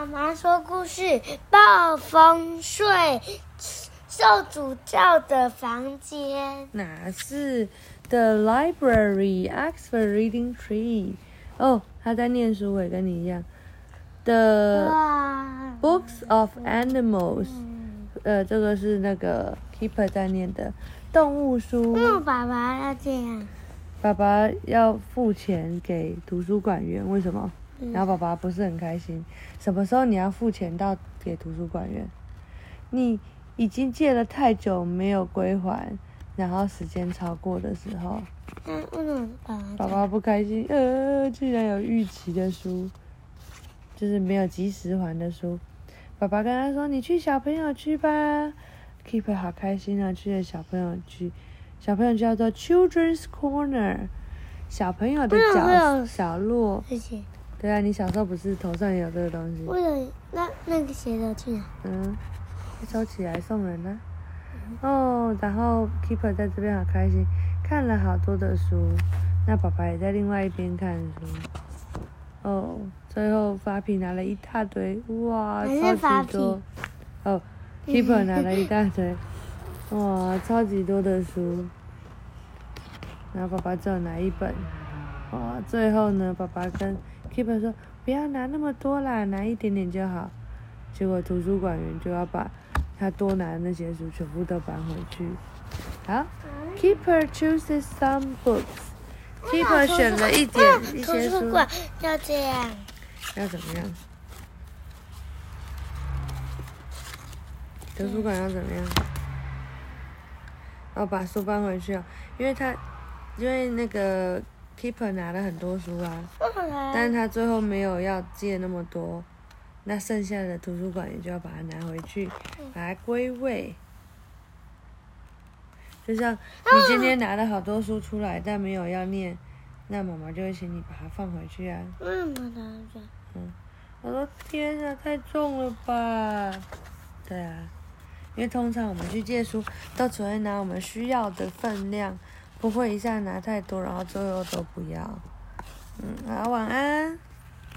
妈妈说故事：暴风睡，受诅咒的房间。哪是 The Library Oxford Reading Tree？哦，他在念书，也跟你一样。The Books of Animals，呃，这个是那个 Keeper 在念的动物书。为什么爸爸要这样？爸爸要付钱给图书馆员，为什么？嗯然后爸爸不是很开心。什么时候你要付钱到给图书馆员？你已经借了太久没有归还，然后时间超过的时候，嗯为什么爸爸爸爸不开心。呃，居然有逾期的书，就是没有及时还的书。爸爸跟他说：“你去小朋友区吧。”Keeper 好开心啊，去了小朋友区。小朋友叫做 Children's Corner，小朋友的角有角落。这些？对啊，你小时候不是头上也有这个东西？为了那那个鞋子去哪？嗯，收起来送人呢、哦，然后 Keeper 在这边好开心，看了好多的书。那爸爸也在另外一边看书。哦，最后发皮拿了一大堆，哇，超级多。哦，Keeper 拿了一大堆，哇，超级多的书。然后爸爸只有拿一本。哇，最后呢，爸爸跟 Keeper 说不要拿那么多啦，拿一点点就好。结果图书馆员就要把他多拿的那些书全部都搬回去。好，Keeper chooses some books。Keeper 选了一点一些书，书馆要这样。要怎么样？图书馆要怎么样？哦，把书搬回去哦，因为他因为那个 Keeper 拿了很多书啊，但是他最后没有要借那么多，那剩下的图书馆也就要把它拿回去，把它归位。就像你今天拿了好多书出来，但没有要念，那妈妈就会请你把它放回去啊。为什么拿着？嗯？我说天啊，太重了吧？对啊，因为通常我们去借书都只会拿我们需要的分量，不会一下拿太多，然后最后都不要。嗯，好，晚安。